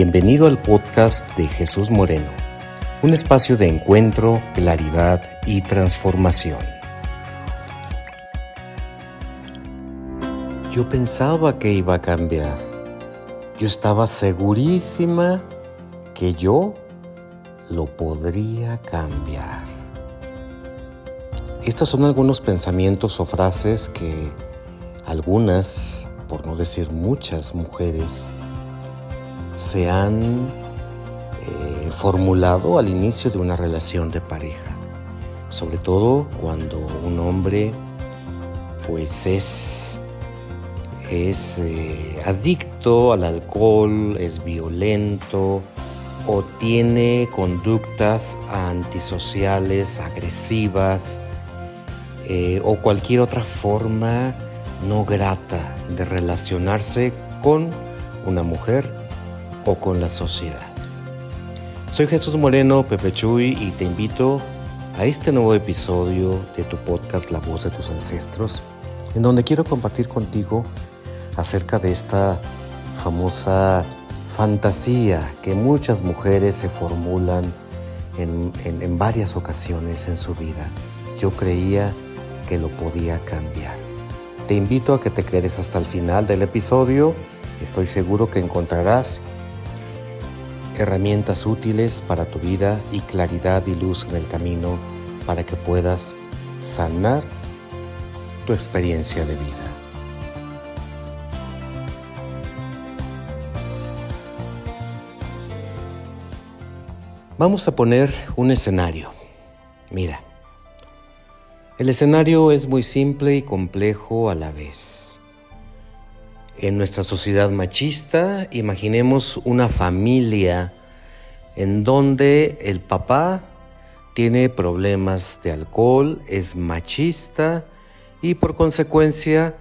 Bienvenido al podcast de Jesús Moreno, un espacio de encuentro, claridad y transformación. Yo pensaba que iba a cambiar. Yo estaba segurísima que yo lo podría cambiar. Estos son algunos pensamientos o frases que algunas, por no decir muchas mujeres, se han eh, formulado al inicio de una relación de pareja, sobre todo cuando un hombre pues es, es eh, adicto al alcohol, es violento o tiene conductas antisociales, agresivas eh, o cualquier otra forma no grata de relacionarse con una mujer o con la sociedad. Soy Jesús Moreno, Pepe Chuy, y te invito a este nuevo episodio de tu podcast La voz de tus ancestros, en donde quiero compartir contigo acerca de esta famosa fantasía que muchas mujeres se formulan en, en varias ocasiones en su vida. Yo creía que lo podía cambiar. Te invito a que te quedes hasta el final del episodio. Estoy seguro que encontrarás herramientas útiles para tu vida y claridad y luz en el camino para que puedas sanar tu experiencia de vida. Vamos a poner un escenario. Mira, el escenario es muy simple y complejo a la vez. En nuestra sociedad machista, imaginemos una familia en donde el papá tiene problemas de alcohol, es machista y por consecuencia,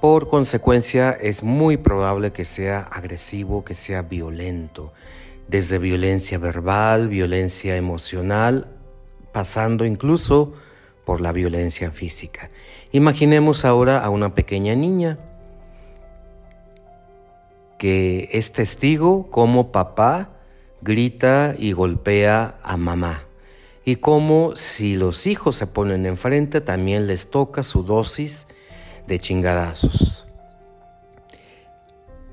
por consecuencia es muy probable que sea agresivo, que sea violento, desde violencia verbal, violencia emocional, pasando incluso por la violencia física. Imaginemos ahora a una pequeña niña que es testigo cómo papá grita y golpea a mamá. Y cómo si los hijos se ponen enfrente también les toca su dosis de chingadazos.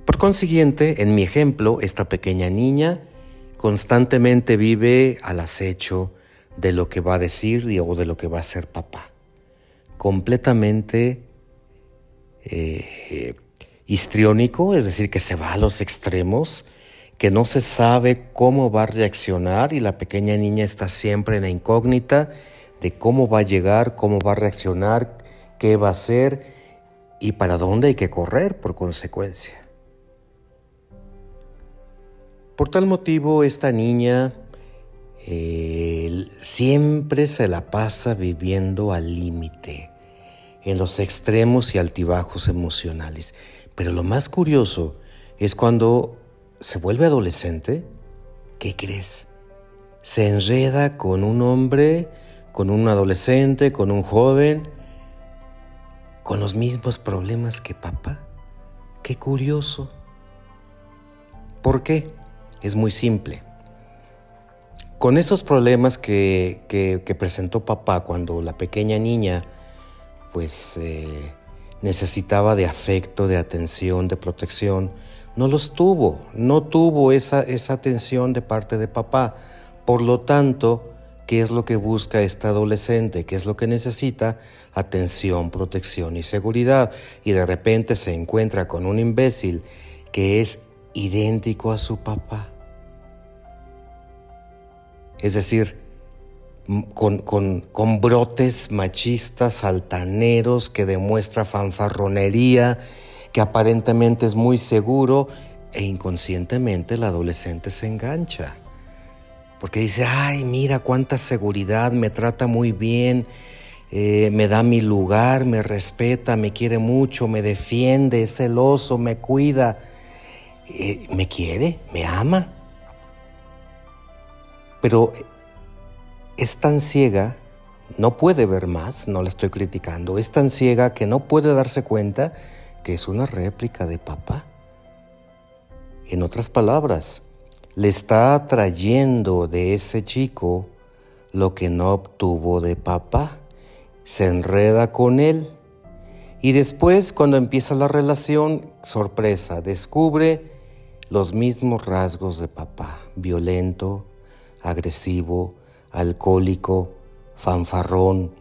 Por consiguiente, en mi ejemplo, esta pequeña niña constantemente vive al acecho de lo que va a decir o de lo que va a hacer papá. Completamente eh, histriónico, es decir, que se va a los extremos, que no se sabe cómo va a reaccionar y la pequeña niña está siempre en la incógnita de cómo va a llegar, cómo va a reaccionar, qué va a hacer y para dónde hay que correr por consecuencia. Por tal motivo, esta niña eh, siempre se la pasa viviendo al límite, en los extremos y altibajos emocionales. Pero lo más curioso es cuando se vuelve adolescente, ¿qué crees? Se enreda con un hombre, con un adolescente, con un joven, con los mismos problemas que papá. Qué curioso. ¿Por qué? Es muy simple. Con esos problemas que, que, presentó papá cuando la pequeña niña, pues eh, necesitaba de afecto, de atención, de protección. No los tuvo, no tuvo esa, esa atención de parte de papá. Por lo tanto, ¿qué es lo que busca esta adolescente? ¿Qué es lo que necesita? Atención, protección y seguridad. Y de repente se encuentra con un imbécil que es idéntico a su papá. Es decir, con, brotes machistas, altaneros, que demuestra fanfarronería, que aparentemente es muy seguro e inconscientemente el adolescente se engancha. Porque dice, ay, mira cuánta seguridad, me trata muy bien, eh, me da mi lugar, me respeta, me quiere mucho, me defiende, es celoso, me cuida, eh, me quiere, me ama. Pero es tan ciega, no puede ver más, no la estoy criticando, es tan ciega que no puede darse cuenta que es una réplica de papá. En otras palabras, le está trayendo de ese chico lo que no obtuvo de papá. Se enreda con él y después cuando empieza la relación, sorpresa, descubre los mismos rasgos de papá, violento, agresivo, alcohólico, fanfarrón,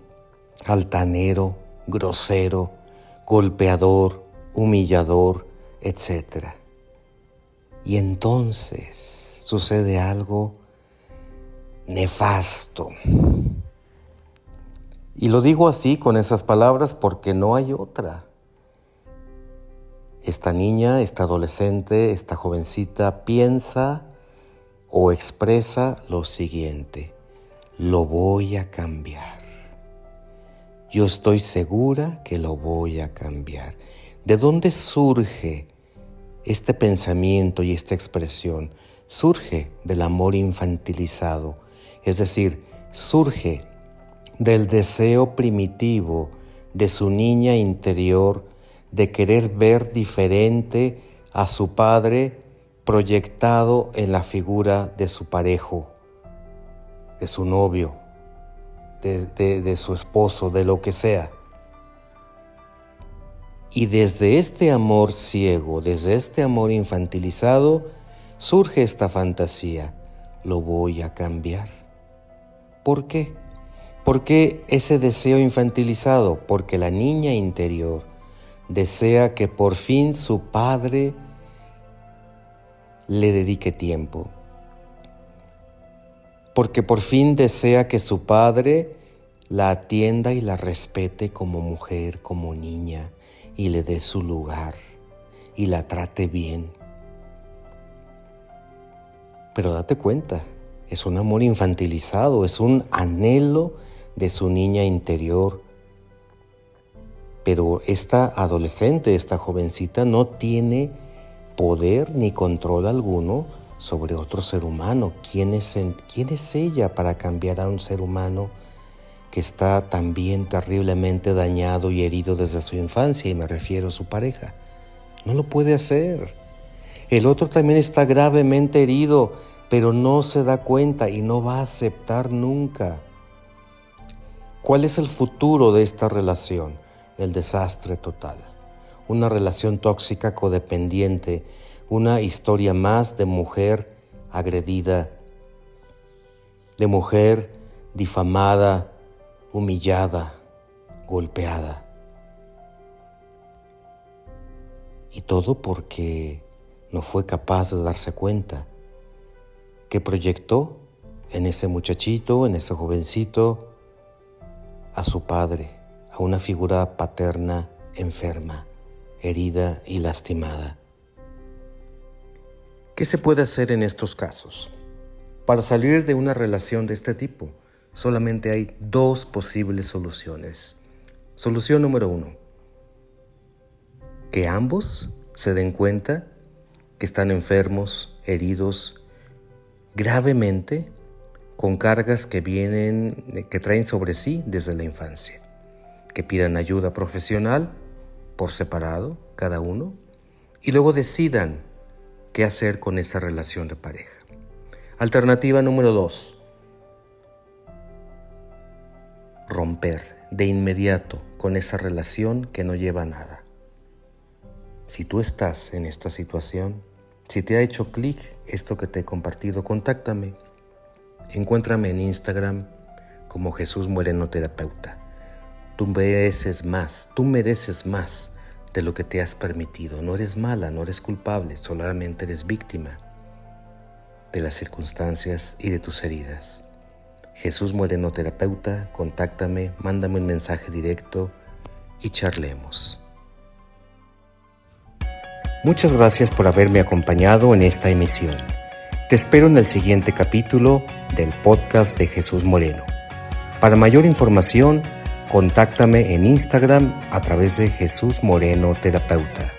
altanero, grosero, golpeador, humillador, etc. Y entonces sucede algo nefasto. Y lo digo así con esas palabras porque no hay otra. Esta niña, esta adolescente, esta jovencita piensa o expresa lo siguiente, lo voy a cambiar. Yo estoy segura que lo voy a cambiar. ¿De dónde surge este pensamiento y esta expresión? Surge del amor infantilizado, es decir, surge del deseo primitivo de su niña interior de querer ver diferente a su padre proyectado en la figura de su parejo, de su novio, de, su esposo, de lo que sea. Y desde este amor ciego, desde este amor infantilizado, surge esta fantasía. Lo voy a cambiar. ¿Por qué? ¿Por qué ese deseo infantilizado? Porque la niña interior desea que por fin su padre le dedique tiempo. Porque por fin desea que su padre la atienda y la respete como mujer, como niña, y le dé su lugar y la trate bien. Pero date cuenta, es un amor infantilizado, es un anhelo de su niña interior pero esta adolescente, esta jovencita no tiene poder ni control alguno sobre otro ser humano. ¿Quién es, ¿Quién es ella para cambiar a un ser humano que está también terriblemente dañado y herido desde su infancia? Y me refiero a su pareja. No lo puede hacer. El otro también está gravemente herido, pero no se da cuenta y no va a aceptar nunca. ¿Cuál es el futuro de esta relación? el desastre total. Una relación tóxica codependiente, una historia más de mujer agredida, de mujer difamada, humillada, golpeada. Y todo porque no fue capaz de darse cuenta que proyectó en ese muchachito, en ese jovencito, a su padre a una figura paterna enferma, herida y lastimada. ¿Qué se puede hacer en estos casos? Para salir de una relación de este tipo, solamente hay dos posibles soluciones. Solución número uno, que ambos se den cuenta que están enfermos, heridos gravemente, con cargas que vienen, que traen sobre sí desde la infancia que pidan ayuda profesional por separado, cada uno, y luego decidan qué hacer con esa relación de pareja. Alternativa número dos, romper de inmediato con esa relación que no lleva a nada. Si tú estás en esta situación, si te ha hecho clic esto que te he compartido, contáctame. Encuéntrame en Instagram como Jesús Moreno Terapeuta. Tú mereces más, tú mereces más de lo que te has permitido. No eres mala, no eres culpable, solamente eres víctima de las circunstancias y de tus heridas. Jesús Moreno Terapeuta, contáctame, mándame un mensaje directo y charlemos. Muchas gracias por haberme acompañado en esta emisión. Te espero en el siguiente capítulo del podcast de Jesús Moreno. Para mayor información, Contáctame en Instagram a través de Jesús Moreno Terapeuta.